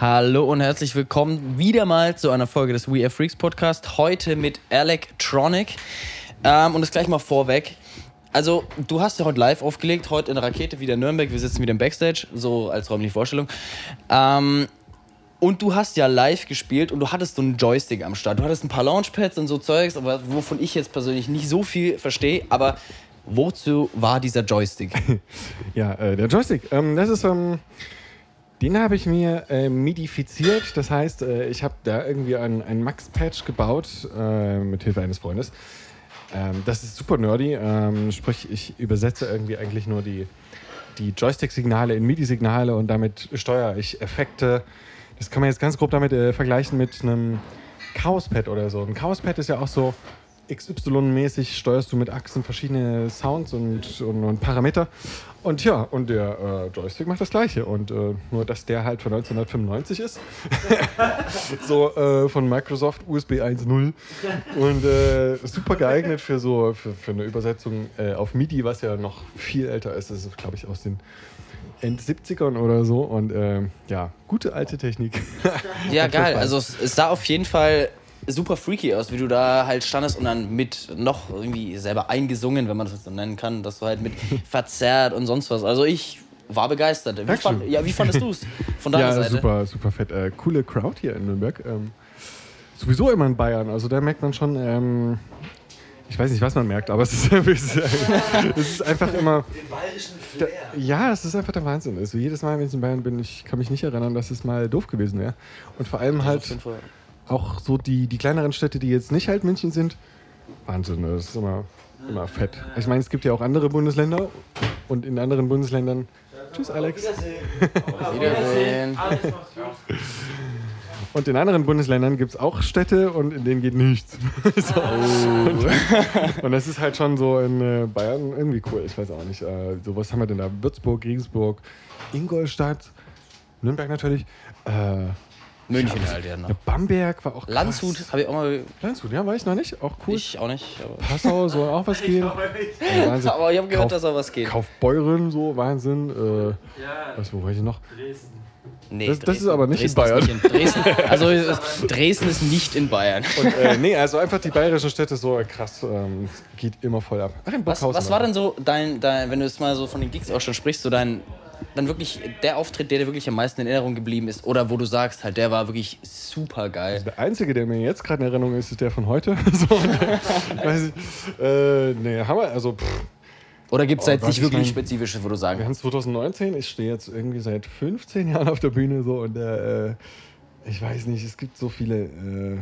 Hallo und herzlich willkommen wieder mal zu einer Folge des We Are Freaks Podcast. Heute mit Electronic. Ähm, und das gleich mal vorweg. Also, du hast ja heute live aufgelegt, heute in der Rakete wieder in Nürnberg. Wir sitzen wieder im Backstage, so als räumliche Vorstellung. Ähm, und du hast ja live gespielt und du hattest so einen Joystick am Start. Du hattest ein paar Launchpads und so Zeugs, aber wovon ich jetzt persönlich nicht so viel verstehe. Aber wozu war dieser Joystick? ja, äh, der Joystick, ähm, das ist. Den habe ich mir äh, midifiziert. Das heißt, äh, ich habe da irgendwie ein, ein Max-Patch gebaut äh, mit Hilfe eines Freundes. Ähm, das ist super nerdy. Ähm, sprich, ich übersetze irgendwie eigentlich nur die, die Joystick-Signale in MIDI-Signale und damit steuere ich Effekte. Das kann man jetzt ganz grob damit äh, vergleichen mit einem Chaos-Pad oder so. Ein Chaos-Pad ist ja auch so XY-mäßig, steuerst du mit Achsen verschiedene Sounds und, und, und Parameter. Und ja, und der äh, Joystick macht das Gleiche. Und äh, nur, dass der halt von 1995 ist. so äh, von Microsoft USB 1.0. Und äh, super geeignet für so für, für eine Übersetzung äh, auf MIDI, was ja noch viel älter ist. Das ist, glaube ich, aus den End 70ern oder so. Und äh, ja, gute alte Technik. ja, geil. Also es, es sah auf jeden Fall super freaky aus, wie du da halt standest und dann mit noch irgendwie selber eingesungen, wenn man das so nennen kann, dass du halt mit verzerrt und sonst was. Also ich war begeistert. Wie, fand, ja, wie fandest du es von deiner ja, Seite? super, super fett. Äh, coole Crowd hier in Nürnberg. Ähm, sowieso immer in Bayern. Also da merkt man schon, ähm, ich weiß nicht, was man merkt, aber es ist, es ist einfach immer. Den bayerischen Flair. Da, ja, es ist einfach der Wahnsinn. Also jedes Mal, wenn ich in Bayern bin, ich kann mich nicht erinnern, dass es mal doof gewesen wäre. Und vor allem halt auch so die, die kleineren Städte, die jetzt nicht halt München sind, Wahnsinn, das ist immer, immer fett. Ich meine, es gibt ja auch andere Bundesländer und in anderen Bundesländern. Tschüss, Alex. Wiedersehen. Wiedersehen. Und in anderen Bundesländern gibt es auch Städte und in denen geht nichts. so. und, und, das ist halt schon so in äh, Bayern irgendwie cool. Ich weiß auch nicht. Äh, so was haben wir denn da? Würzburg, Regensburg, Ingolstadt, Nürnberg natürlich. Äh, München ja, halt ja noch. Bamberg war auch krass. Landshut habe ich auch mal. Landshut, ja, war ich noch nicht. Auch cool. Ich auch nicht. Passau soll auch was gehen. Ja, aber ich habe gehört, Kauf, dass auch was geht. Kaufbeuren, so Wahnsinn. Äh, ja. Was, wo war ich noch? Dresden. Nee, das, das ist aber nicht Dresden in Bayern. Nicht in Dresden, also Dresden ist nicht in Bayern. Und, äh, nee, also einfach die bayerischen Städte so krass, ähm, geht immer voll ab. Ach, was, was war denn so dein, dein, wenn du jetzt mal so von den Gigs auch schon sprichst, so dein dann wirklich der Auftritt, der dir wirklich am meisten in Erinnerung geblieben ist oder wo du sagst, halt, der war wirklich super geil? Also der einzige, der mir jetzt gerade in Erinnerung ist, ist der von heute. so, der, weiß ich, äh, nee, Hammer, also pff. Oder gibt es oh, jetzt nicht wirklich mein, spezifisches, wo du sagen Wir haben 2019, ich stehe jetzt irgendwie seit 15 Jahren auf der Bühne so und äh, ich weiß nicht, es gibt so viele. Äh,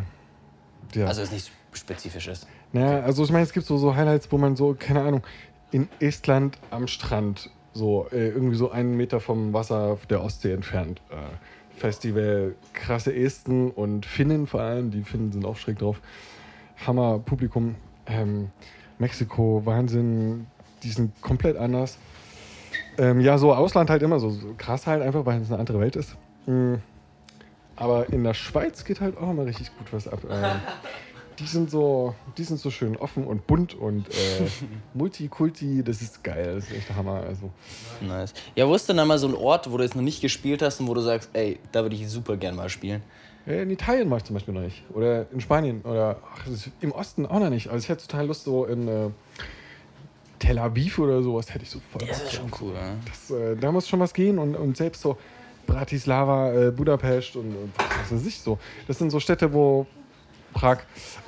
ja. Also ist nicht spezifisches. Naja, also ich meine, es gibt so, so Highlights, wo man so, keine Ahnung, in Estland am Strand so äh, irgendwie so einen Meter vom Wasser der Ostsee entfernt. Äh, Festival, krasse Esten und Finnen vor allem, die Finnen sind auch schräg drauf. Hammer Publikum. Ähm, Mexiko, Wahnsinn, die sind komplett anders. Ähm, ja, so Ausland halt immer so, so, krass halt einfach, weil es eine andere Welt ist. Mhm. Aber in der Schweiz geht halt auch immer richtig gut was ab. Ähm, die sind so, die sind so schön offen und bunt und äh, Multikulti, das ist geil, das ist echt der Hammer. Also. Nice. Ja, wo ist denn einmal so ein Ort, wo du jetzt noch nicht gespielt hast und wo du sagst, ey, da würde ich super gern mal spielen? In Italien war ich zum Beispiel noch nicht. Oder in Spanien. Oder ach, im Osten auch noch nicht. Also ich hätte total Lust, so in äh, Tel Aviv oder sowas hätte ich so voll. Das ist schon cool, ne? Das, äh, da muss schon was gehen und, und selbst so Bratislava, äh, Budapest und, und was weiß ich so. Das sind so Städte, wo Prag,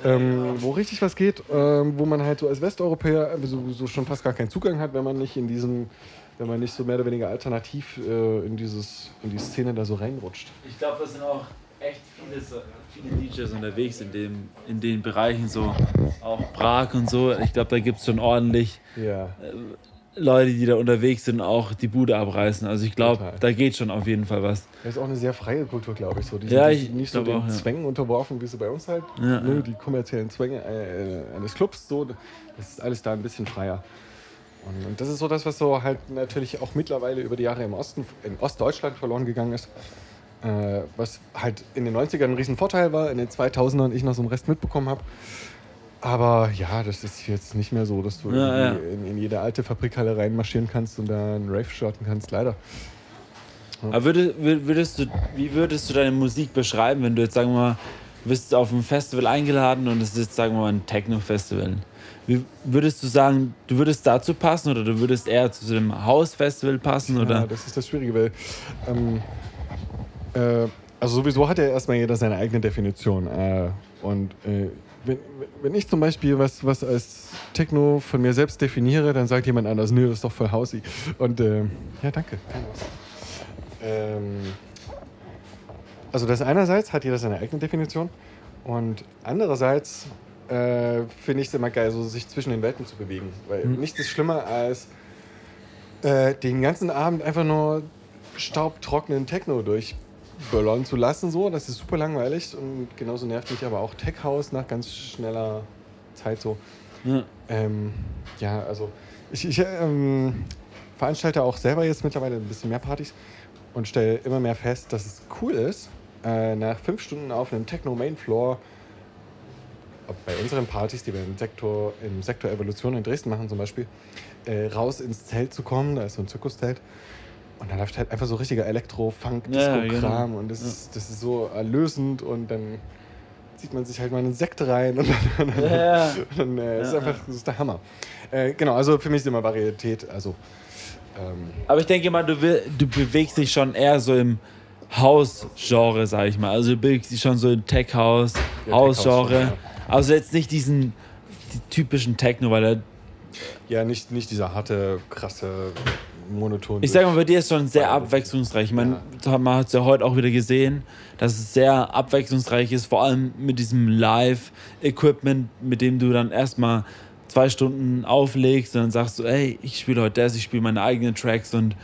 ähm, wo richtig was geht, ähm, wo man halt so als Westeuropäer so, so, schon fast gar keinen Zugang hat, wenn man nicht in diesem, wenn man nicht so mehr oder weniger alternativ äh, in dieses, in die Szene da so reinrutscht. Ich glaube, das sind auch echt viele, viele DJs unterwegs in, dem, in den Bereichen, so auch Prag und so. Ich glaube, da gibt es schon ordentlich ja. Äh, Leute, die da unterwegs sind, auch die Bude abreißen. Also ich glaube, da geht schon auf jeden Fall was. Das ist auch eine sehr freie Kultur, glaube ich. So. Die ja, sind ich nicht so den auch, ja. Zwängen unterworfen, wie sie bei uns halt. Ja, Nur die kommerziellen Zwänge äh, eines Clubs. So, das ist alles da ein bisschen freier. Und, und, das ist so das, was so halt natürlich auch mittlerweile über die Jahre im Osten, in Ostdeutschland verloren gegangen ist. Äh, was halt in den 90ern ein riesen Vorteil war, in den 2000ern ich noch so einen Rest mitbekommen habe. Aber ja, das ist jetzt nicht mehr so, dass du ja, ja. In, in, jede alte Fabrikhalle reinmarschieren kannst und da einen Rave starten kannst, leider. Aber würdest, würdest du, wie würdest du deine Musik beschreiben, wenn du jetzt, sagen wir mal, bist auf ein Festival eingeladen und es ist jetzt, sagen wir mal, ein Techno-Festival? Wie würdest du sagen, du würdest dazu passen oder du würdest eher zu dem Haus-Festival passen? Ja, Oder? das ist das Schwierige, weil ähm, äh, also sowieso hat ja erstmal jeder seine eigene Definition. Äh, und äh, wenn, wenn ich zum Beispiel was, was als Techno von mir selbst definiere, dann sagt jemand anders, nö, das ist doch voll Hausi. Und äh, ja, danke. Ähm, also das einerseits hat jeder seine eigene Definition und andererseits äh, finde ich es immer geil, so sich zwischen den Welten zu bewegen. Weil nichts ist schlimmer als äh, den ganzen Abend einfach nur staubtrockenen Techno durchböllern zu lassen. So, das ist super langweilig und genauso nervt mich aber auch Tech House nach ganz schneller Zeit so. Ja. Ähm, ja, also ich, ich ähm, veranstalte auch selber jetzt mittlerweile ein bisschen mehr Partys und stelle immer mehr fest, dass es cool ist, äh, nach fünf Stunden auf einem Techno Main Floor ob bei unseren Partys, die wir im Sektor, im Sektor Evolution in Dresden machen zum Beispiel, äh, raus ins Zelt zu kommen, da ist so ein Zirkuszelt. Und da läuft halt einfach so richtiger Elektro-Funk, Ja, Disco-Kram genau. und das, Ja. ist, das ist so erlösend und dann zieht man sich halt mal einen Sekt rein und dann, Ja. dann äh, ist Ja, einfach das ist der Hammer. Äh, genau, also für mich ist immer Varietät, also ähm, Aber ich denke mal, du, will, du bewegst dich schon eher so im Haus-Genre, sag ich mal. Also du bewegst dich schon so im Tech-House, Ja, Haus-Genre. Tech-House, Also jetzt nicht diesen die typischen Techno, weil er, ja, nicht, nicht dieser harte, krasse, monoton. ich sag mal, bei dir ist schon sehr abwechslungsreich. Ich meine, man hat es ja heute auch wieder gesehen, dass es sehr abwechslungsreich ist, vor allem mit diesem Live-Equipment, mit dem du dann erstmal zwei Stunden auflegst und dann sagst du, ey, ich spiele heute das, ich spiele meine eigenen Tracks und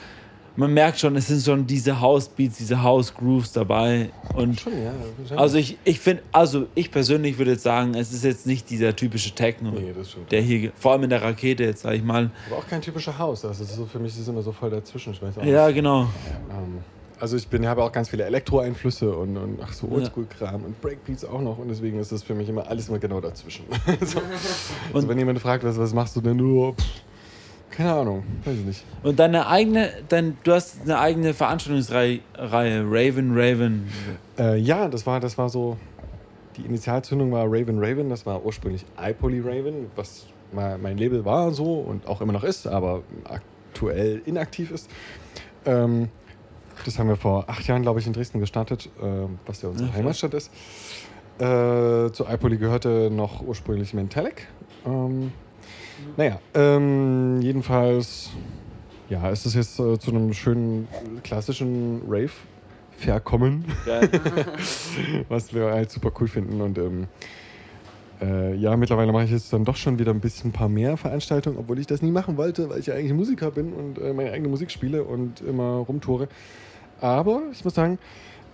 man merkt schon, es sind schon diese House-Beats, diese House-Grooves dabei und Schon, ja. schon. Also ich, ich finde, also ich persönlich würde jetzt sagen, es ist jetzt nicht dieser typische Techno, Nee, der hier, vor allem in der Rakete jetzt, sag ich mal. Aber auch kein typischer Haus. Also so, für mich ist es immer so voll dazwischen. Ich weiß auch Ja, nicht. genau. Ähm, also ich bin, habe auch ganz viele Elektro-Einflüsse und, und ach so Oldschool-Kram und Breakbeats auch noch und deswegen ist das für mich immer alles immer genau dazwischen. so. also wenn jemand fragt, was, was machst du denn nur? Pff, keine Ahnung, weiß ich nicht. Und deine eigene, dein, du hast eine eigene Veranstaltungsreihe, Reihe, Raven Raven. Äh, ja, das war, das war so, die Initialzündung war Raven Raven, das war ursprünglich iPoly Raven, was mein Label war so und auch immer noch ist, aber aktuell inaktiv ist. Ähm, das haben wir vor acht Jahren, glaube ich, in Dresden gestartet, äh, was ja unsere Ja, Heimatstadt ist. Äh, zu iPoly gehörte noch ursprünglich Mentalic. Ähm, naja, ähm, jedenfalls, ja, ist es jetzt äh, zu einem schönen klassischen Rave verkommen Geil. was wir halt super cool finden. Und ähm, äh, ja, mittlerweile mache ich jetzt dann doch schon wieder ein bisschen ein paar mehr Veranstaltungen, obwohl ich das nie machen wollte, weil ich ja eigentlich Musiker bin und äh, meine eigene Musik spiele und immer rumtoure. Aber ich muss sagen,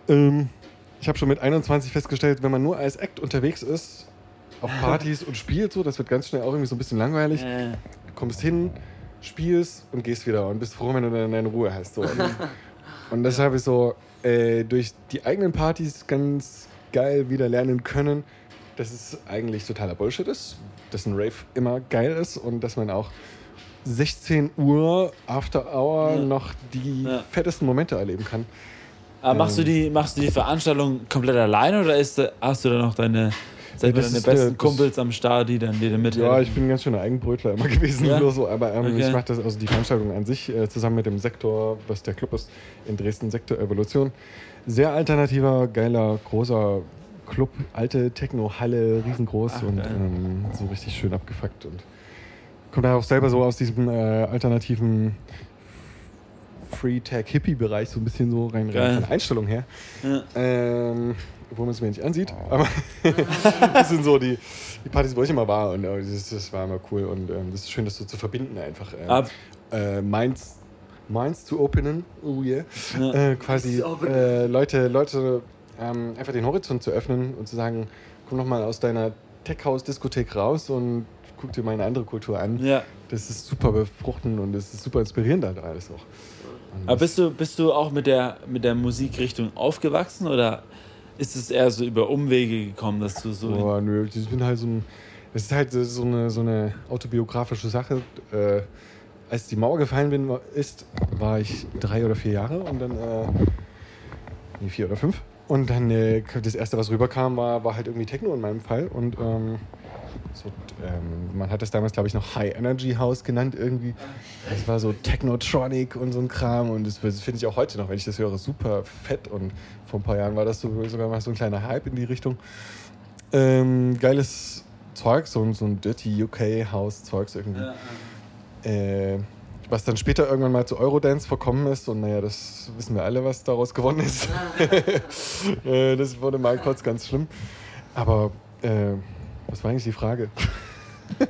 ähm, ich habe schon mit 21 festgestellt, wenn man nur als Act unterwegs ist, auf Partys und spielt so, das wird ganz schnell auch irgendwie so ein bisschen langweilig. Äh, Du kommst hin, spielst und gehst wieder und bist froh, wenn du dann deine Ruhe hast. So. Und, und das habe ich so äh, durch die eigenen Partys ganz geil wieder lernen können, dass es eigentlich totaler Bullshit ist, dass ein Rave immer geil ist und dass man auch 16 Uhr After Hour Ja. noch die Ja. fettesten Momente erleben kann. aber machst du, Ähm. die, machst du die Veranstaltung komplett alleine oder ist, hast du da noch deine, mal, das deine besten Kumpels am Start, die dann dir mithelfen? Ja, ich bin ganz schöner Eigenbrötler immer gewesen, Ja? nur so, aber ähm, Okay. ich mache das, also die Veranstaltung an sich äh, zusammen mit dem Sektor, was der Club ist, in Dresden, Sektor Evolution. Sehr alternativer, geiler, großer Club, alte Techno-Halle, riesengroß Ach, und ähm, so richtig schön abgefuckt und kommt da auch selber so aus diesem äh, alternativen Free-Tag-Hippie-Bereich so ein bisschen so rein, rein von der Einstellung her. Ja. Ähm, obwohl man es mir nicht ansieht. Aber das sind so die, die Partys, wo ich immer war. Und äh, das, das war immer cool. Und ähm, das ist schön, das so zu verbinden einfach. Ähm, äh, Minds, Minds zu openen. Oh yeah. Ja. Äh, quasi äh, Leute, Leute ähm, einfach den Horizont zu öffnen und zu sagen, komm doch mal aus deiner Tech-House-Diskothek raus und guck dir mal eine andere Kultur an. ja. Das ist super befruchtend und das ist super inspirierend halt alles auch. Und Aber bist du, bist du auch mit der, mit der Musikrichtung aufgewachsen oder ist es eher so über Umwege gekommen, dass du so. Boah, nö, ich bin halt so ein. Es ist halt so eine, so eine autobiografische Sache. Äh, als die Mauer gefallen bin, ist, war ich drei oder vier Jahre und dann, äh, nee, vier oder fünf. Und dann äh, das erste, was rüberkam, war, war halt irgendwie Techno in meinem Fall. Und ähm, so, ähm, man hat das damals, glaube ich, noch High Energy House genannt irgendwie. Das war so Technotronic und so ein Kram. Und das, das finde ich auch heute noch, wenn ich das höre, super fett. Und vor ein paar Jahren war das so, sogar mal so ein kleiner Hype in die Richtung. Ähm, geiles Zeug, so, so ein Dirty UK House Zeugs irgendwie. Äh, was dann später irgendwann mal zu Eurodance verkommen ist. Und naja, das wissen wir alle, was daraus gewonnen ist. äh, das wurde mal kurz ganz schlimm. Aber äh, was war eigentlich die Frage?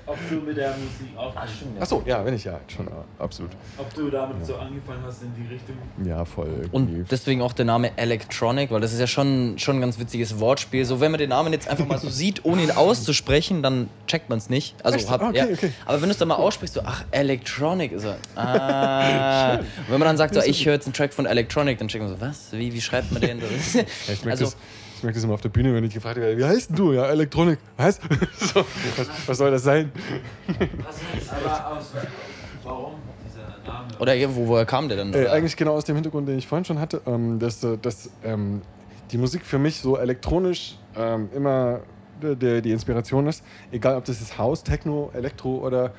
Ob du mit der Musik aufgestiegen Achso, ja, wenn ich ja, schon, ja, absolut. Ob du damit so angefangen hast in die Richtung. Ja, voll. Irgendwie. Und deswegen auch der Name Electronic, weil das ist ja schon, schon ein ganz witziges Wortspiel. So, wenn man den Namen jetzt einfach mal so sieht, ohne ihn auszusprechen, dann checkt man es nicht. Also, Echt? hab, Okay, ja. okay. Aber wenn du es dann mal aussprichst, so, ach, Electronic ist er. Ah. Und wenn man dann sagt, so, ich höre jetzt einen Track von Electronic, dann checkt man so, was? Wie, wie schreibt man den? Ja, ich merke das, immer auf der Bühne, wenn ich gefragt werde, wie heißt denn du? Ja, Elektronik. Was? so, was? Was soll das sein? Aber aus, warum dieser Name? oder wo, woher kam der denn? Äh, eigentlich genau aus dem Hintergrund, den ich vorhin schon hatte, ähm, dass, äh, dass ähm, die Musik für mich so elektronisch ähm, immer der, der, die Inspiration ist. Egal, ob das jetzt House, Techno, Elektro oder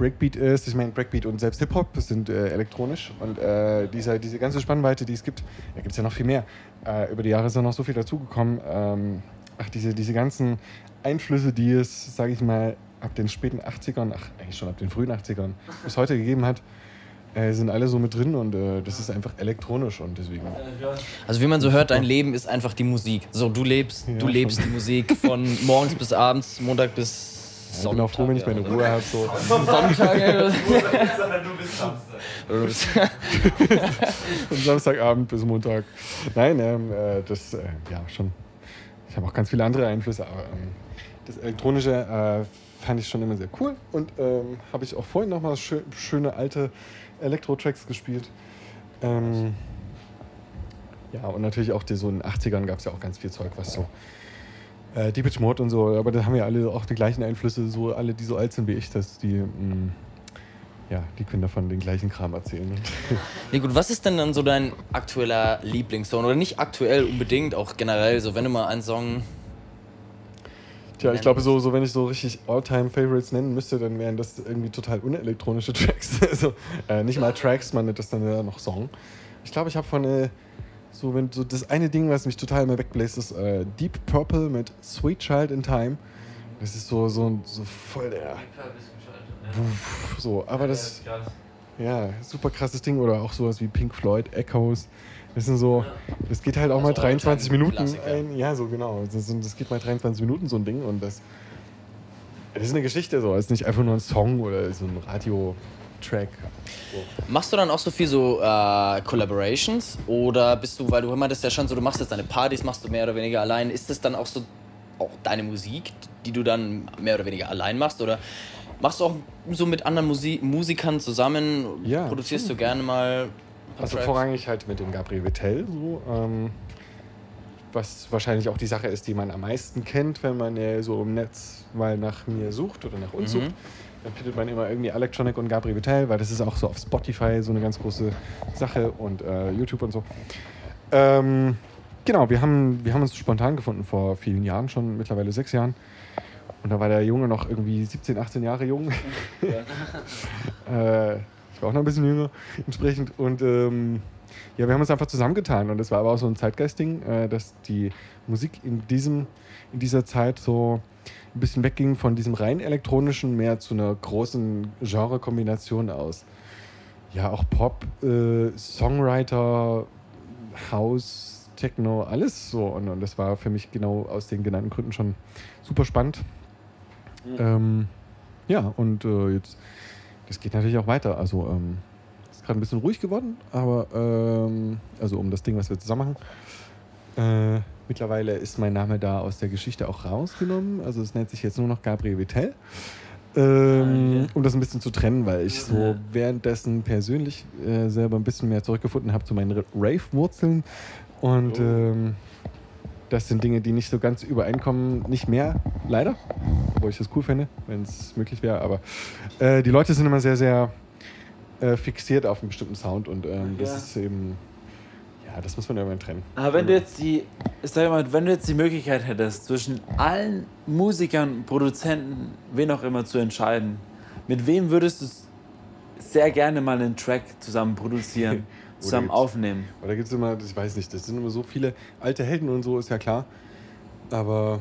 Breakbeat ist. Ich meine, Breakbeat und selbst Hip-Hop sind äh, elektronisch. Und äh, diese, diese ganze Spannweite, die es gibt, da gibt es ja noch viel mehr. Äh, über die Jahre ist da noch so viel dazugekommen. Ähm, ach, diese, diese ganzen Einflüsse, die es, sage ich mal, ab den späten 80ern, ach, eigentlich schon ab den frühen 80ern bis heute gegeben hat, äh, sind alle so mit drin und äh, das ist einfach elektronisch und deswegen. Also wie man so hört, dein Leben ist einfach die Musik. So, du lebst, Ja, du lebst schon. die Musik von morgens bis abends, Montag bis Ich bin auch froh, wenn ich meine Ruhe habe. So. Sonntag. ja. du bist Samstag. Von Samstagabend bis Montag. Nein, ähm, äh, das, äh, ja, schon. Ich habe auch ganz viele andere Einflüsse, aber ähm, das Elektronische äh, fand ich schon immer sehr cool und ähm, habe ich auch vorhin nochmal schö schöne alte Elektro-Tracks gespielt. Ähm, ja, und natürlich auch die, so in den 80ern gab es ja auch ganz viel Zeug, was so äh, Depeche Mode und so, aber da haben ja alle auch die gleichen Einflüsse, so alle, die so alt sind wie ich, dass die, mh, ja, die können davon den gleichen Kram erzählen. Nee, gut, was ist denn dann so dein aktueller Lieblingssong? Oder nicht aktuell unbedingt, auch generell, so wenn du mal einen Song. Tja, ich glaube, so, so wenn ich so richtig All-Time-Favorites nennen müsste, dann wären das irgendwie total unelektronische Tracks. also äh, nicht mal Tracks, man nennt das dann ja noch Song. Ich glaube, ich habe von äh, so, wenn so das eine Ding, was mich total immer wegbläst, ist äh, Deep Purple mit Sweet Child in Time. Das ist so, so, so voll der. Wuff, so, aber das, ja, super krasses Ding. Oder auch sowas wie Pink Floyd, Echoes. Das sind so, das geht halt auch mal Also 23 Minuten ein. Ja, so genau. Das, geht mal 23 Minuten so ein Ding und das, das ist eine Geschichte so. Es ist nicht einfach nur ein Song oder so ein Radio-Track. So. Machst du dann auch so viel so äh, Collaborations? Oder bist du, weil du meintest ja schon so, du machst jetzt deine Partys, machst du mehr oder weniger allein. Ist das dann auch so auch deine Musik, die du dann mehr oder weniger allein machst? Oder machst du auch so mit anderen Musi Musikern zusammen? Ja, Produzierst schon. du gerne mal Also Tracks? vorrangig halt mit dem Gabriel Vittel, so, ähm, was wahrscheinlich auch die Sache ist, die man am meisten kennt, wenn man äh, so im Netz mal nach mir sucht oder nach uns Mhm. sucht. Dann findet man immer irgendwie Electronic und Gabriel Vittel, weil das ist auch so auf Spotify so eine ganz große Sache und äh, YouTube und so. Ähm, genau, wir haben, wir haben uns spontan gefunden vor vielen Jahren, schon mittlerweile sechs Jahren. Und da war der Junge noch irgendwie 17, 18 Jahre jung. äh, ich war auch noch ein bisschen jünger entsprechend. Und ähm, ja, wir haben uns einfach zusammengetan. Und das war aber auch so ein Zeitgeistding, äh, dass die Musik in, diesem, in dieser Zeit so ein bisschen wegging von diesem rein elektronischen mehr zu einer großen Genre-Kombination aus. Ja, auch Pop, äh, Songwriter, House, Techno, alles so. Und, und das war für mich genau aus den genannten Gründen schon super spannend. Ähm, ja, und äh, jetzt, das geht natürlich auch weiter. Also, ähm, gerade ein bisschen ruhig geworden, aber, ähm, also um das Ding, was wir zusammen machen. Äh, mittlerweile ist mein Name da aus der Geschichte auch rausgenommen. Also, es nennt sich jetzt nur noch Gabriel Vittel. Ähm, um das ein bisschen zu trennen, weil ich so währenddessen persönlich äh, selber ein bisschen mehr zurückgefunden habe zu meinen Ra- Rave-Wurzeln. Und Oh. ähm, das sind Dinge, die nicht so ganz übereinkommen. Nicht mehr, leider. Obwohl ich das cool fände, wenn es möglich wäre. Aber äh, die Leute sind immer sehr, sehr äh, fixiert auf einen bestimmten Sound und ähm, das Ja. ist eben, ja, das muss man irgendwann trennen. Aber wenn du jetzt die, ich sag mal, wenn du jetzt die Möglichkeit hättest, zwischen allen Musikern, Produzenten, wen auch immer zu entscheiden, mit wem würdest du sehr gerne mal einen Track zusammen produzieren, Oder zusammen aufnehmen? Da gibt es immer, ich weiß nicht, das sind immer so viele alte Helden und so, ist ja klar. Aber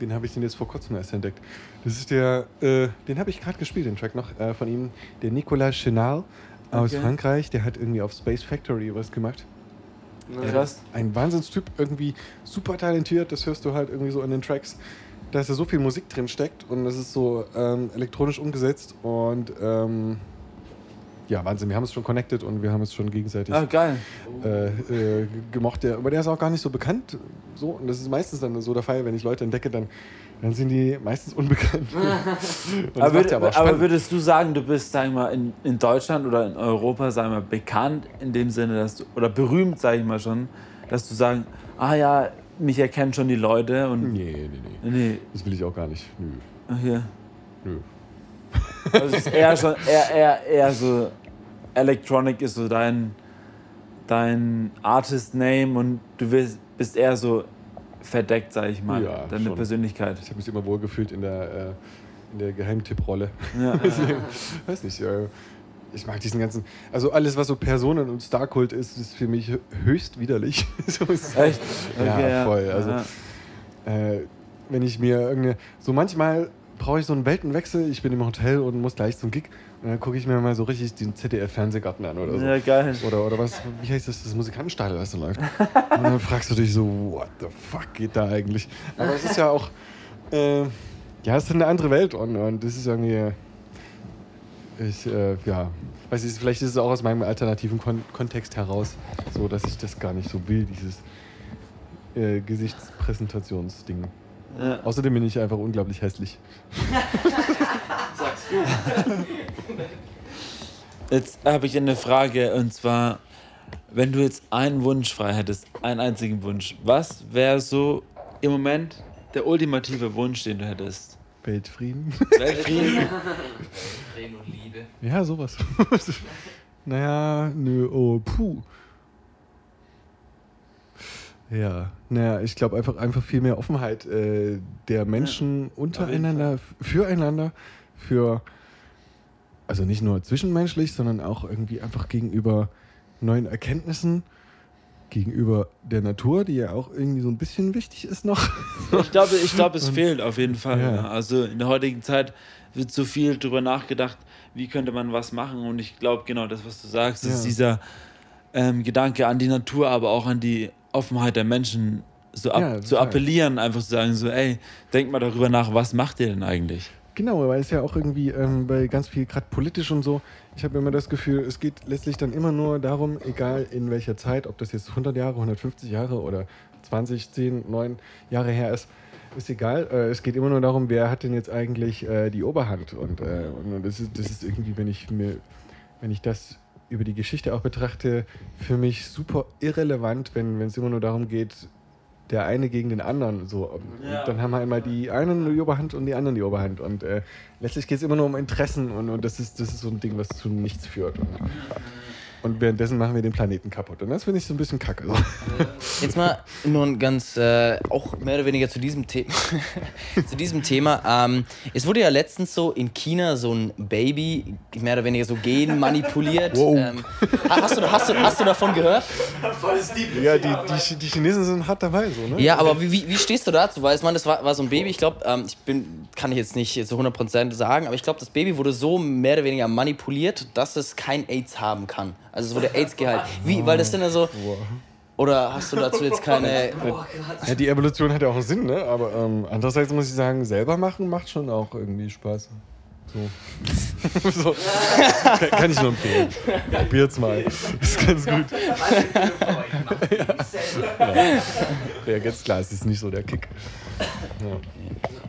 den habe ich den jetzt vor kurzem erst entdeckt. Das ist der, äh, den habe ich gerade gespielt, den Track noch äh, von ihm, der Nicolas Chenal aus Okay. Frankreich. Der hat irgendwie auf Space Factory was gemacht. Krass. Ein Wahnsinnstyp, irgendwie super talentiert, das hörst du halt irgendwie so in den Tracks. Da ist ja so viel Musik drin steckt und das ist so ähm, elektronisch umgesetzt und ähm, ja, Wahnsinn, wir haben es schon connected und wir haben es schon gegenseitig Ah, geil. äh, äh, gemocht. Der, aber der ist auch gar nicht so bekannt. So, und das ist meistens dann so der Fall, wenn ich Leute entdecke, dann, dann sind die meistens unbekannt. Aber, würd, aber, spannend. würdest du sagen, du bist, sagen wir mal, in, in Deutschland oder in Europa, sagen wir mal, bekannt in dem Sinne, dass du, oder berühmt, sage ich mal schon, dass du sagen, ah ja, mich erkennen schon die Leute und Nee, nee, nee. nee, Das will ich auch gar nicht. Nö. hier. Nö. Also ist eher schon, eher, eher, eher so, Electronic ist so dein, dein Artist-Name und du wirst, bist eher so verdeckt, sag ich mal, Ja, deine schon. Persönlichkeit. Ich habe mich immer wohl gefühlt in der, äh, in der Geheimtipp-Rolle. Ja, Deswegen, weiß nicht, äh, ich mag diesen ganzen, also alles, was so Personen- und Starkult ist, ist für mich höchst widerlich. so ist es. echt? Ja, voll, also- ja. äh, wenn ich mir irgendeine, so manchmal brauche ich so einen Weltenwechsel, ich bin im Hotel und muss gleich zum Gig und dann gucke ich mir mal so richtig den ZDF-Fernsehgarten an oder so. ja, geil. Oder, oder was, wie heißt das, das Musikantenstadel, was da läuft. Und dann fragst du dich so, what the fuck geht da eigentlich? Aber es ist ja auch, äh, ja, es ist eine andere Welt und, und das ist irgendwie, ich, äh, ja, weiß ich, vielleicht ist es auch aus meinem alternativen Kon Kontext heraus, so dass ich das gar nicht so will, dieses äh, Gesichtspräsentationsding. Ja. Außerdem bin ich einfach unglaublich hässlich. Jetzt habe ich eine Frage und zwar, wenn du jetzt einen Wunsch frei hättest, einen einzigen Wunsch, was wäre so im Moment der ultimative Wunsch, den du hättest? Weltfrieden. Weltfrieden? Frieden und Liebe. Ja, sowas. naja, nö, oh, puh. Ja, naja, ich glaube einfach, einfach viel mehr Offenheit äh, der Menschen untereinander, f- füreinander, für, also nicht nur zwischenmenschlich, sondern auch irgendwie einfach gegenüber neuen Erkenntnissen, gegenüber der Natur, die ja auch irgendwie so ein bisschen wichtig ist noch. Ich glaube, ich glaube, es Und- fehlt auf jeden Fall. Ja. Ja. Also in der heutigen Zeit wird so viel darüber nachgedacht, wie könnte man was machen. Und ich glaube, genau das, was du sagst, ist Ja. dieser ähm, Gedanke an die Natur, aber auch an die Offenheit der Menschen so ab, Ja, zu appellieren, einfach zu sagen, so, ey, denkt mal darüber nach, was macht ihr denn eigentlich? Genau, weil es ja auch irgendwie ähm, bei ganz viel, gerade politisch und so, ich habe immer das Gefühl, es geht letztlich dann immer nur darum, egal in welcher Zeit, ob das jetzt 100 Jahre, 150 Jahre oder 20, 10, 9 Jahre her ist, ist egal. Äh, es geht immer nur darum, wer hat denn jetzt eigentlich äh, die Oberhand. Und, äh, und das, ist, das ist irgendwie, wenn ich mir, wenn ich das über die Geschichte auch betrachte, für mich super irrelevant, wenn es immer nur darum geht, der eine gegen den anderen. So. Ja. dann haben einmal die einen die Oberhand und die anderen die Oberhand. Und äh, letztlich geht es immer nur um Interessen und, und das, ist, das ist so ein Ding, was zu nichts führt. Und, und währenddessen machen wir den Planeten kaputt. Und das finde ich so ein bisschen kacke. So. Jetzt mal nur ein ganz, äh, auch mehr oder weniger zu diesem Thema. zu diesem Thema. Ähm, es wurde ja letztens so in China so ein Baby mehr oder weniger so gen manipuliert. Wow. Ähm, hast, du, hast, du, hast du davon gehört? Ja, die, die, die Chinesen sind hart dabei. So, ne? Ja, aber wie, wie, stehst du dazu? Weil ich meine, das war, war so ein Baby, ich glaube, ähm, ich bin, kann ich jetzt nicht zu 100% sagen, aber ich glaube, das Baby wurde so mehr oder weniger manipuliert, dass es kein AIDS haben kann. Also es wurde AIDS geheilt. Wie, weil das denn so. Oder hast du dazu jetzt keine. Ja, die Evolution hat ja auch einen Sinn, ne? Aber ähm, andererseits muss ich sagen, selber machen macht schon auch irgendwie Spaß. So. so. Kann, kann ich nur empfehlen. Probiert's mal. Ist ganz gut. Ja, ganz klar, es ist nicht so der Kick. Ja.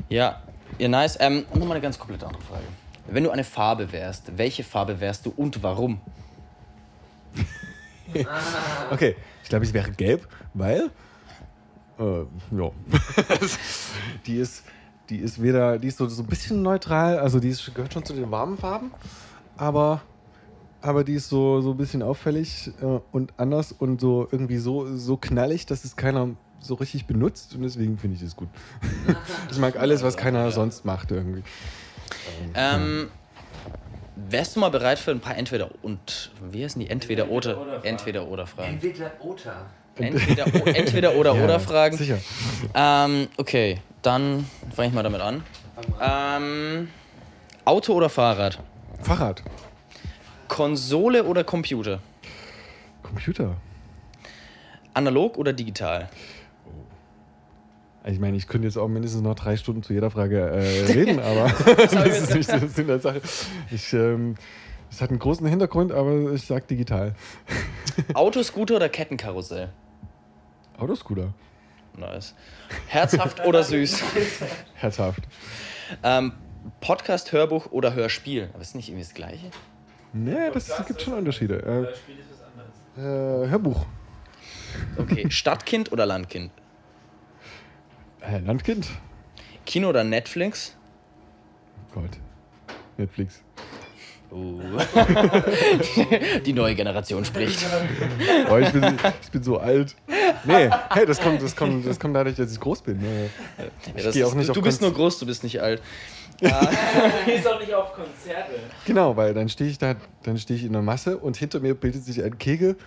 Ja, ja, nice. Ähm, und nochmal eine ganz komplett andere Frage. Wenn du eine Farbe wärst, welche Farbe wärst du und warum? Okay, ich glaube, ich wäre gelb, weil. Äh, ja. die ist. Die ist weder, die ist so, so ein bisschen neutral, also die ist, gehört schon zu den warmen Farben, aber aber die ist so, so ein bisschen auffällig äh, und anders und so irgendwie so, so knallig, dass es keiner so richtig benutzt und deswegen finde ich das gut. ich mag alles, was keiner sonst macht irgendwie. Ähm, wärst du mal bereit für ein paar Entweder und wie heißen die Entweder oder Entweder oder Fragen? Entweder oder. Entweder entweder oder Ja, oder Fragen. Sicher. Ähm, okay, dann fange ich mal damit an. Ähm, Auto oder Fahrrad? Fahrrad. Konsole oder Computer? Computer. Analog oder digital? Ich meine, ich könnte jetzt auch mindestens noch drei Stunden zu jeder Frage äh, reden, aber das ist nicht der Sinn der Sache. Ich, ähm, es hat einen großen Hintergrund, aber ich sag digital. Autoscooter oder Kettenkarussell? Autoscooter. Nice. Herzhaft oder süß? Herzhaft. Ähm, Podcast, Hörbuch oder Hörspiel? Aber ist nicht irgendwie das gleiche? Nee, das gibt schon Unterschiede. Äh, äh, Hörbuch. Okay, Stadtkind oder Landkind? Äh, Landkind. Kino oder Netflix? Gott. Netflix. Uh. Die neue Generation spricht. Oh, ich, bin, ich bin so alt. Nee, hey, das kommt, das kommt, das kommt dadurch, dass ich groß bin. Äh, Ja, das geh auch ist, nicht du auf bist nur groß, du bist nicht alt. Gehst auch nicht auf Konzerte. Genau, weil dann stehe ich da, dann stehe ich in der Masse und hinter mir bildet sich ein Kegel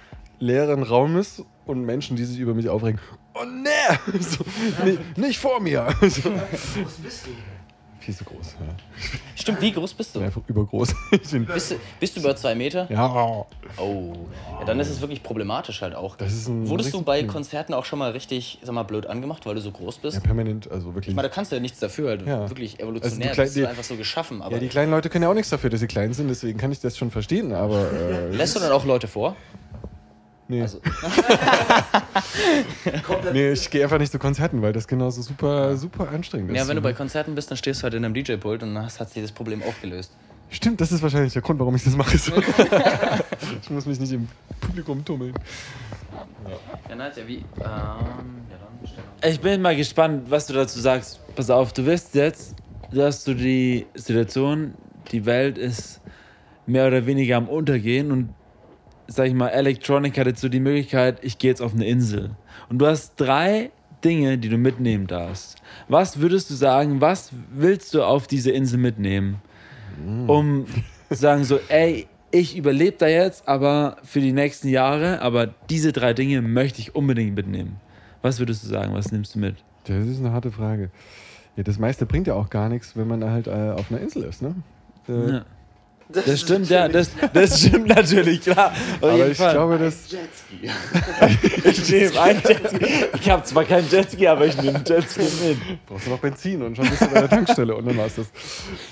leeren Raumes und Menschen, die sich über mich aufregen. Oh nee! So, nicht, nicht vor mir! So, Was bist du? viel zu groß. Ja. Stimmt, wie groß bist du? einfach übergroß. Bist du, bist du über zwei Meter? ja, Oh. Ja, dann ist es wirklich problematisch halt auch. Das ist ein Wurdest du bei. Konzerten auch schon mal richtig, sag mal, blöd angemacht, weil du so groß bist? ja, permanent, also wirklich. Ich meine, da kannst du ja nichts dafür, halt Ja. wirklich Also evolutionär die Klei- bist du die- einfach so geschaffen. Aber Ja, die kleinen Leute können ja auch nichts dafür, dass sie klein sind, deswegen kann ich das schon verstehen, aber. Äh, lässt du dann auch Leute vor? Nee. Also, nee, ich gehe einfach nicht zu Konzerten, weil das genauso super, super anstrengend ist. ja, wenn du bei Konzerten bist, dann stehst du halt in einem DJ-Pult und dann hat sich das Problem auch gelöst. Stimmt, das ist wahrscheinlich der Grund, warum ich das mache. ich muss mich nicht im Publikum tummeln. Ja, nice, ja, wie? Ähm, ja, dann. Ich bin mal gespannt, was du dazu sagst. Pass auf, du wirst jetzt, dass du die Situation, die Welt ist mehr oder weniger am Untergehen und sag ich mal, Electronic hat jetzt so die Möglichkeit, ich gehe jetzt auf eine Insel. Und du hast drei Dinge, die du mitnehmen darfst. Was würdest du sagen, was willst du auf diese Insel mitnehmen? Um zu sagen so, ey, ich überlebe da jetzt, aber für die nächsten Jahre, aber diese drei Dinge möchte ich unbedingt mitnehmen. Was würdest du sagen, was nimmst du mit? Das ist eine harte Frage. Ja, das meiste bringt ja auch gar nichts, wenn man halt äh, auf einer Insel ist, ne? Äh, Ja. Das, stimmt, ja, das, das stimmt natürlich, klar. Auf Aber ich Fall. glaube, das. Jetski. ich nehme einen Jetski. Ich habe zwar keinen Jetski, aber ich nehme einen Jetski mit. Brauchst du noch Benzin und schon bist du bei der Tankstelle und dann war's das.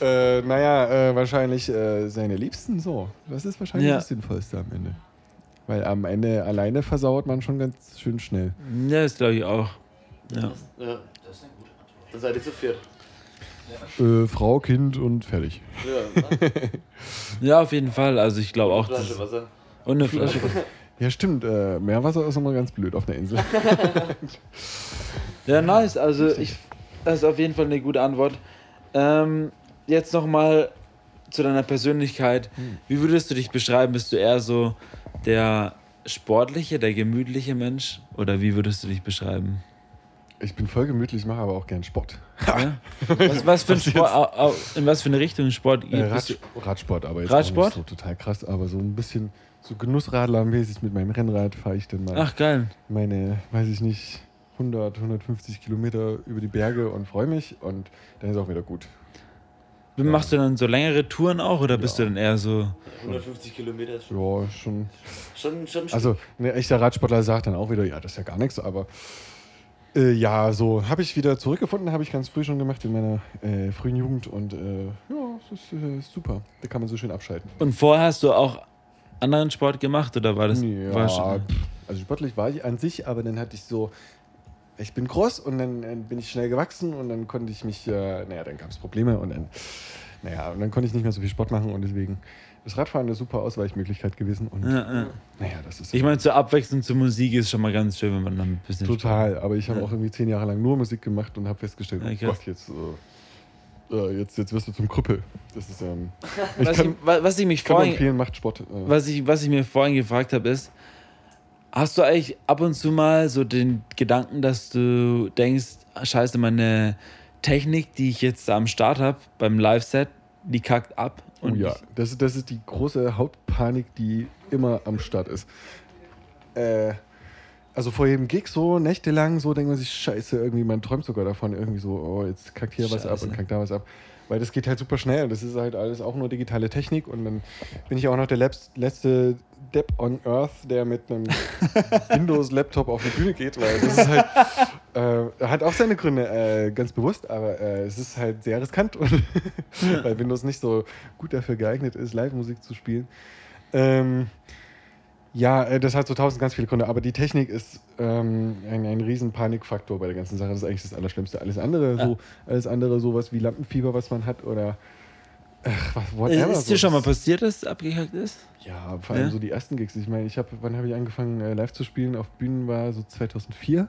Äh, naja, äh, wahrscheinlich äh, seine Liebsten so. Das ist wahrscheinlich Ja. das Sinnvollste am Ende. Weil am Ende alleine versauert man schon ganz schön schnell. Ja, das glaube ich auch. Ja. Ja, das ist eine gute Antwort. Dann seid ihr zu viert. Äh, Frau, Kind und fertig. Ja, ja, auf jeden Fall. Also ich glaube auch. Flasche Wasser. und eine Flasche. Ja, stimmt. Äh, Meerwasser ist immer ganz blöd auf einer Insel. Ja, nice. Also ich, das ist auf jeden Fall eine gute Antwort. Ähm, jetzt nochmal zu deiner Persönlichkeit. Wie würdest du dich beschreiben? Bist du eher so der sportliche, der gemütliche Mensch? Oder wie würdest du dich beschreiben? Ich bin voll gemütlich, mache aber auch gern Sport. Ja? Was, was für ein? Sport, in was für eine Richtung Sport Äh, du? Rad, Radsport, aber jetzt Radsport? auch nicht so total krass, aber so ein bisschen so Genussradlermäßig mit meinem Rennrad fahre ich dann mal Ach, geil. meine, weiß ich nicht, 100, 150 Kilometer über die Berge und freue mich und dann ist auch wieder gut. Machst du dann so längere Touren auch oder bist Ja. du dann eher so. 150 Kilometer ist schon, Ja, schon. schon, schon Also ein echter Radsportler sagt dann auch wieder, ja, das ist ja gar nichts, aber äh, ja, so habe ich wieder zurückgefunden, habe ich ganz früh schon gemacht in meiner äh, frühen Jugend und äh, ja, das ist äh, super. Da kann man so schön abschalten. Und vorher hast du auch anderen Sport gemacht oder war das. Ja, war schon, also sportlich war ich an sich, aber dann hatte ich so, ich bin groß und dann äh, bin ich schnell gewachsen und dann konnte ich mich, äh, naja, dann gab es Probleme und dann, naja, und dann konnte ich nicht mehr so viel Sport machen und deswegen ist Radfahren eine super Ausweichmöglichkeit gewesen und ja, ja. naja, das ist Ich meine, zur Abwechslung zur Musik ist schon mal ganz schön, wenn man dann ein bisschen. total, aber ich habe Ja. auch irgendwie zehn Jahre lang nur Musik gemacht und habe festgestellt, oh. Gott, jetzt, äh, Äh, jetzt, jetzt wirst du zum Krüppel. Das ist, ähm, ich Was, kann, ich, wa- was ich mich vorhin, empfehlen, macht Sport. Äh, was ich, was ich mir vorhin gefragt habe, ist, hast du eigentlich ab und zu mal so den Gedanken, dass du denkst, ah, scheiße, meine Technik, die ich jetzt da am Start habe, beim Live-Set, die kackt ab. Oh Und ja, ich, das, ist- das ist die große Hauptpanik, die immer am Start ist. Äh, also vor jedem Gig so, nächtelang, so denkt man sich, scheiße, irgendwie, man träumt sogar davon, irgendwie so, oh, jetzt kackt hier was ab Scheiße. und kackt da was ab. Weil das geht halt super schnell. Das ist halt alles auch nur digitale Technik und dann bin ich auch noch der letzte Depp on Earth, der mit einem Windows-Laptop auf die Bühne geht, weil das ist halt, äh, hat auch seine Gründe, äh, ganz bewusst, aber äh, es ist halt sehr riskant und weil Windows nicht so gut dafür geeignet ist, Live-Musik zu spielen. Ähm, ja, äh, das hat so tausend ganz viele Gründe, aber die Technik ist ähm, ein, ein riesen Panikfaktor bei der ganzen Sache. Das ist eigentlich das Allerschlimmste. Alles andere, so, alles andere, sowas wie Lampenfieber, was man hat oder ach, was, whatever. ist dir so. schon mal passiert, dass es abgekackt ist? Ja, vor allem Ja? so die ersten Gigs. Ich meine, ich habe, wann habe ich angefangen äh, live zu spielen? Auf Bühnen war so 2004.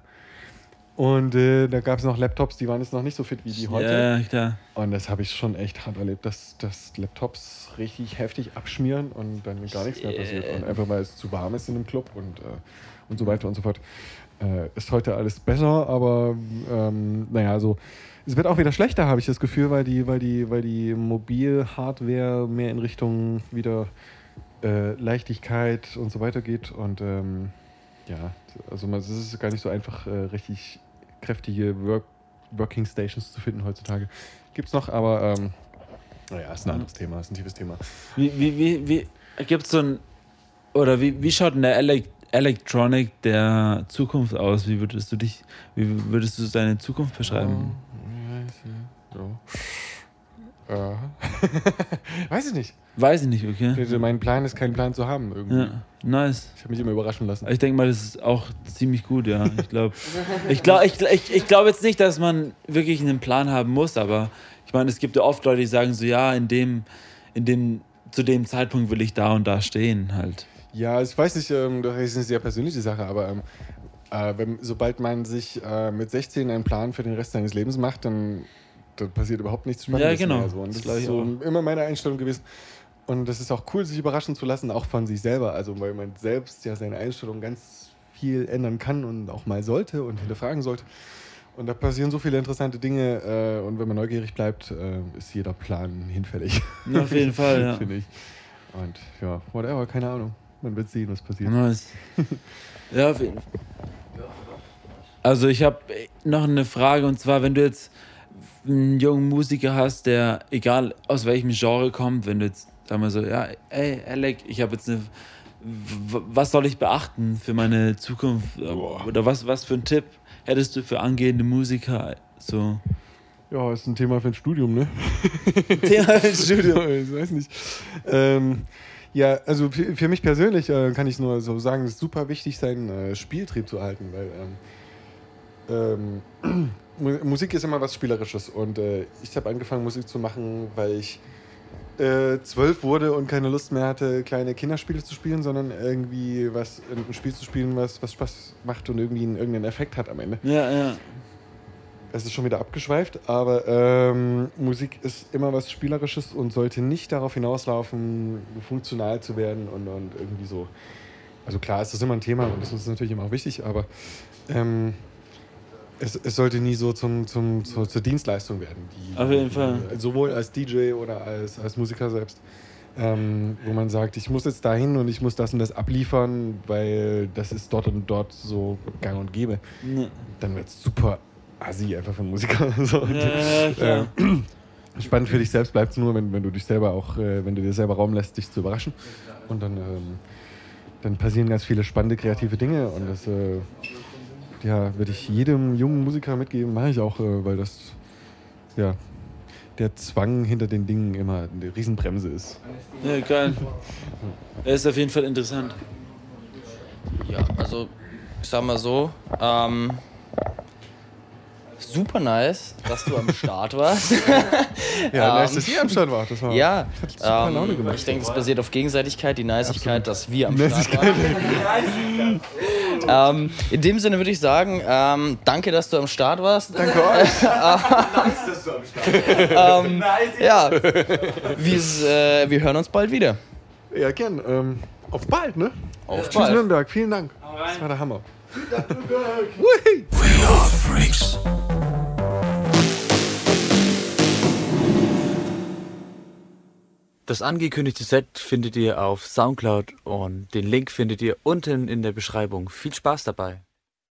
Und äh, da gab es noch Laptops, die waren jetzt noch nicht so fit wie die heute. Ja, klar. Und das habe ich schon echt hart erlebt, dass, dass Laptops richtig heftig abschmieren und dann gar nichts mehr passiert. Und einfach weil es zu warm ist in einem Club und, äh, und so weiter und so fort. Äh, ist heute alles besser, aber ähm, naja, so. Es wird auch wieder schlechter, habe ich das Gefühl, weil die, weil die, weil die Mobil-Hardware mehr in Richtung wieder äh, Leichtigkeit und so weiter geht. Und ähm, ja, also man, es ist gar nicht so einfach, äh, richtig kräftige Work Working Stations zu finden heutzutage. Gibt es noch, aber ähm, naja, ist ein anderes Thema, ist ein tiefes Thema. Wie, wie, wie, wie gibt es so ein. Oder wie, wie schaut denn der Elec Electronic der Zukunft aus? Wie würdest du dich. Wie würdest du deine Zukunft beschreiben? Ja. Äh, Weiß ich nicht. Weiß ich nicht, okay? Also Mein Plan ist, keinen Plan zu haben. Irgendwie. Ja, nice. Ich habe mich immer überraschen lassen. Ich denke mal, das ist auch ziemlich gut, ja. Ich glaube ich glaub, ich, ich, ich glaub jetzt nicht, dass man wirklich einen Plan haben muss, aber ich meine, es gibt ja oft Leute, die sagen so, ja, in dem, in dem, zu dem Zeitpunkt will ich da und da stehen halt. Ja, ich weiß nicht, ähm, das ist eine sehr persönliche Sache, aber ähm, äh, wenn, sobald man sich äh, mit 16 einen Plan für den Rest seines Lebens macht, dann, dann passiert überhaupt nichts Spannendes Ja, genau. mehr. So. Und Das das, ist so immer meine Einstellung gewesen. Und das ist auch cool, sich überraschen zu lassen, auch von sich selber. Also, weil man selbst ja seine Einstellung ganz viel ändern kann und auch mal sollte und hinterfragen sollte. Und da passieren so viele interessante Dinge. Äh, und wenn man neugierig bleibt, äh, ist jeder Plan hinfällig. Ja, auf jeden Fall, ja. Finde ich. Und ja, whatever, keine Ahnung. Man wird sehen, was passiert. Nice. Ja, auf jeden Fall. Also ich habe noch eine Frage und zwar, wenn du jetzt einen jungen Musiker hast, der egal aus welchem Genre kommt, wenn du jetzt, sag mal so, ja, ey, Alec, ich habe jetzt eine, was soll ich beachten für meine Zukunft? Oder was, was für einen Tipp hättest du für angehende Musiker? So. Ja, ist ein Thema für ein Studium, ne? Thema ins Studium. ich weiß nicht. Ähm, ja, also für, für mich persönlich äh, kann ich nur so sagen, es ist super wichtig, seinen äh, Spieltrieb zu halten, weil ähm, ähm, Mu- Musik ist immer was Spielerisches und äh, ich habe angefangen, Musik zu machen, weil ich äh, zwölf wurde und keine Lust mehr hatte, kleine Kinderspiele zu spielen, sondern irgendwie was, ein Spiel zu spielen, was, was Spaß macht und irgendwie einen, irgendeinen Effekt hat am Ende. Ja, ja. Es ist schon wieder abgeschweift, aber ähm, Musik ist immer was Spielerisches und sollte nicht darauf hinauslaufen, funktional zu werden und, und irgendwie so. Also klar, es ist immer ein Thema und das ist natürlich immer auch wichtig, aber ähm, es, es sollte nie so zum, zum, zur, zur Dienstleistung werden. Die, Auf jeden Fall. Sowohl als DJ oder als, als Musiker selbst. Ähm, wo man sagt, ich muss jetzt dahin und ich muss das und das abliefern, weil das ist dort und dort so gang und gäbe Ja, dann wird es super assi einfach für einen Musiker. So. ja, klar. Äh, spannend für dich selbst bleibt es nur, wenn, wenn du dich selber auch, äh, wenn du dir selber Raum lässt, dich zu überraschen. Und dann, ähm, dann passieren ganz viele spannende kreative Dinge und das äh, ja, würde ich jedem jungen Musiker mitgeben, mache ich auch, äh, weil das ja der Zwang hinter den Dingen immer eine Riesenbremse ist. ja, geil. Er ist auf jeden Fall interessant. Ja, also ich sag mal so, ähm, super nice, dass du am Start warst. Ja, nice, dass ihr am Start wart. Das war ja, super Laune ähm, gemacht. ich denke, es basiert auf Gegenseitigkeit, die Niceigkeit, dass wir am Start waren. ähm, in dem Sinne würde ich sagen, ähm, danke, dass du am Start warst. Danke euch. ähm, ja, wie's, äh, wir hören uns bald wieder. Ja, gern. Ähm, auf bald, ne? Auf Tschüss, bald. Nürnberg. Vielen Dank. Das war der Hammer. Das angekündigte Set findet ihr auf Soundcloud und den Link findet ihr unten in der Beschreibung. Viel Spaß dabei.